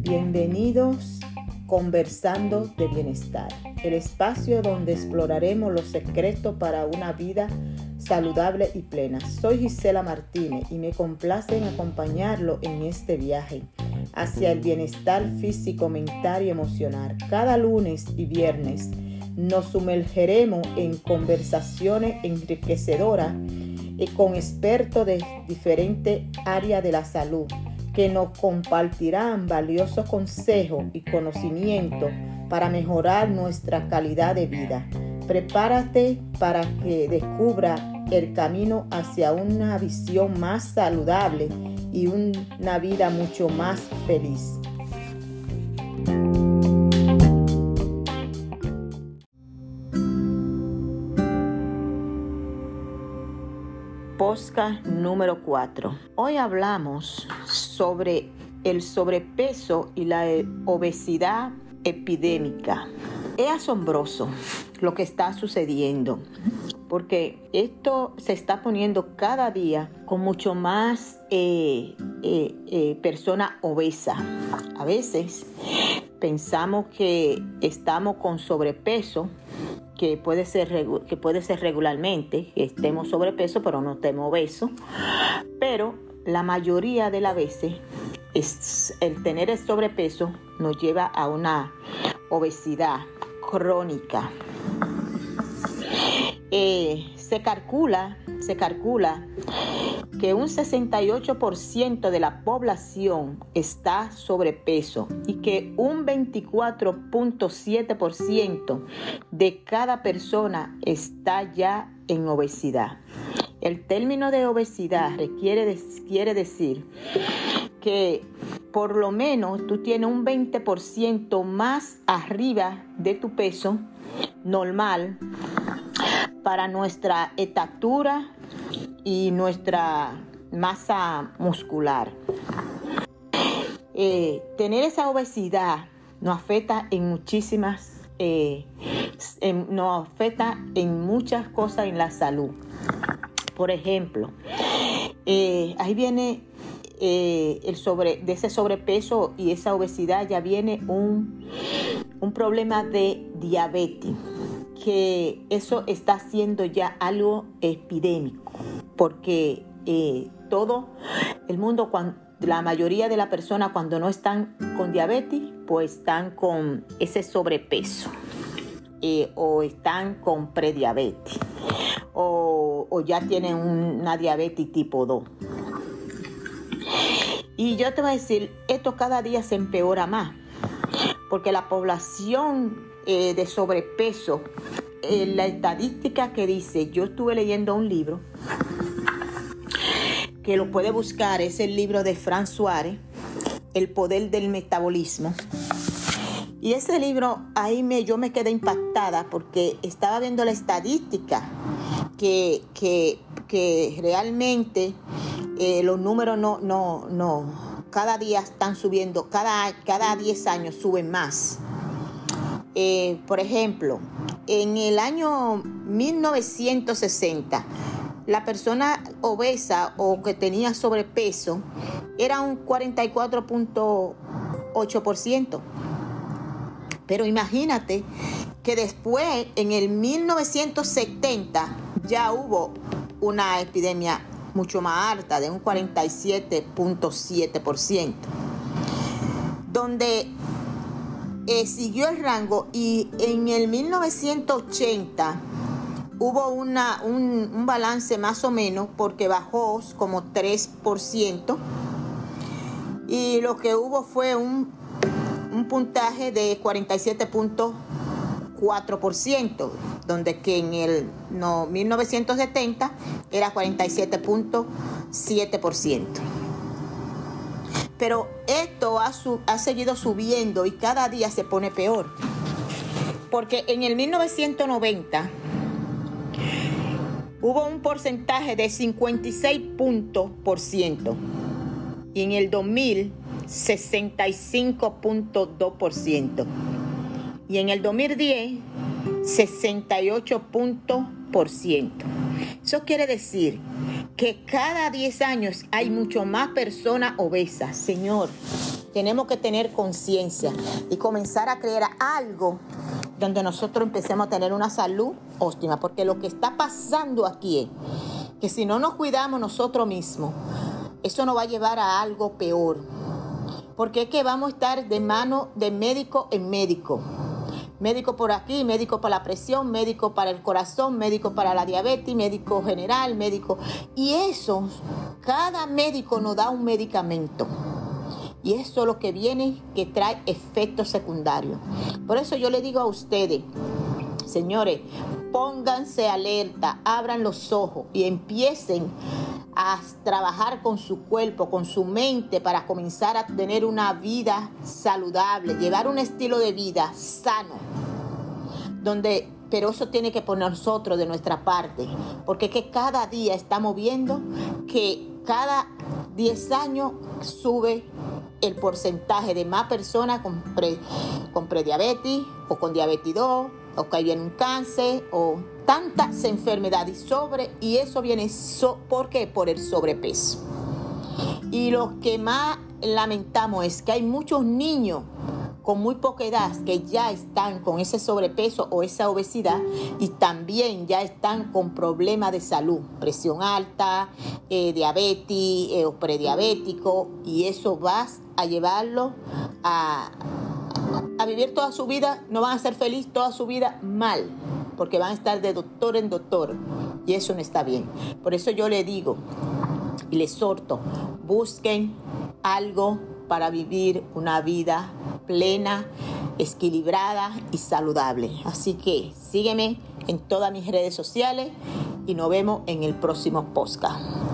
Bienvenidos Conversando de Bienestar, el espacio donde exploraremos los secretos para una vida saludable y plena. Soy Gisela Martínez y me complace en acompañarlo en este viaje hacia el bienestar físico, mental y emocional. Cada lunes y viernes nos sumergeremos en conversaciones enriquecedoras y con expertos de diferentes áreas de la salud que nos compartirán valiosos consejos y conocimientos para mejorar nuestra calidad de vida. Prepárate para que descubra el camino hacia una visión más saludable y una vida mucho más feliz. Posca número 4. Hoy hablamos sobre el sobrepeso y la obesidad epidémica. Es asombroso lo que está sucediendo porque esto se está poniendo cada día con mucho más eh, eh, eh, persona obesa. A veces pensamos que estamos con sobrepeso, que puede ser, que puede ser regularmente, que estemos sobrepeso, pero no estemos obesos. Pero la mayoría de las veces es, el tener el sobrepeso nos lleva a una obesidad crónica. Eh, se calcula, se calcula que un 68% de la población está sobrepeso y que un 24.7% de cada persona está ya en obesidad. El término de obesidad requiere, quiere decir que por lo menos tú tienes un 20% más arriba de tu peso normal para nuestra estatura y nuestra masa muscular. Eh, tener esa obesidad nos afecta en muchísimas, eh, nos afecta en muchas cosas en la salud. Por ejemplo, eh, ahí viene el sobre, de ese sobrepeso y esa obesidad ya viene un, un problema de diabetes que eso está siendo ya algo epidémico, porque eh, todo el mundo, cuando, la mayoría de las personas cuando no están con diabetes, pues están con ese sobrepeso eh, o están con prediabetes o, o ya tienen una diabetes tipo 2. Y yo te voy a decir, esto cada día se empeora más, porque la población eh, de sobrepeso, eh, la estadística que dice, yo estuve leyendo un libro, que lo puede buscar, es el libro de Fran Suárez, El poder del metabolismo. Y ese libro, ahí me, yo me quedé impactada porque estaba viendo la estadística que, que, realmente eh, los números no, no, no, cada día están subiendo, cada, cada 10 años suben más. Eh, por ejemplo, en el año 1960, la persona obesa o que tenía sobrepeso era un 44.8%. Pero imagínate que después, en el 1970, ya hubo una epidemia mucho más alta, de un 47.7%, donde eh, siguió el rango y en el 1980 hubo una, un, balance más o menos porque bajó como 3% y lo que hubo fue un, un puntaje de 47.4%, donde que en el no, 1970 era 47.7%. Pero esto ha, seguido subiendo y cada día se pone peor. Porque en el 1990 hubo un porcentaje de 56 puntos por ciento y en el 2000 65.2% y en el 2010 68 puntos por ciento. Eso quiere decir que cada 10 años hay mucho más personas obesas. Señor, tenemos que tener conciencia y comenzar a creer algo donde nosotros empecemos a tener una salud óptima, porque lo que está pasando aquí es que si no nos cuidamos nosotros mismos, eso nos va a llevar a algo peor. Porque es que vamos a estar de mano de médico en médico. Médico por aquí, médico para la presión, médico para el corazón, médico para la diabetes, médico general, médico. Y eso, cada médico nos da un medicamento. Y eso es lo que viene que trae efectos secundarios. Por eso yo le digo a ustedes, señores, pónganse alerta, abran los ojos y empiecen a trabajar con su cuerpo, con su mente, para comenzar a tener una vida saludable, llevar un estilo de vida sano, donde pero eso tiene que poner nosotros de nuestra parte, porque que cada día estamos viendo que cada 10 años sube el porcentaje de más personas con, con prediabetes o con diabetes 2 o que viene un cáncer o tantas enfermedades sobre y eso viene so, ¿por el sobrepeso. Y lo que más lamentamos es que hay muchos niños con muy poca edad que ya están con ese sobrepeso o esa obesidad y también ya están con problemas de salud, presión alta, eh, diabetes eh, o prediabético y eso va a llevarlo a, a vivir toda su vida, no van a ser felices toda su vida mal, porque van a estar de doctor en doctor y eso no está bien. Por eso yo le digo y le exhorto, busquen algo para vivir una vida plena, equilibrada y saludable. Así que sígueme en todas mis redes sociales y nos vemos en el próximo podcast.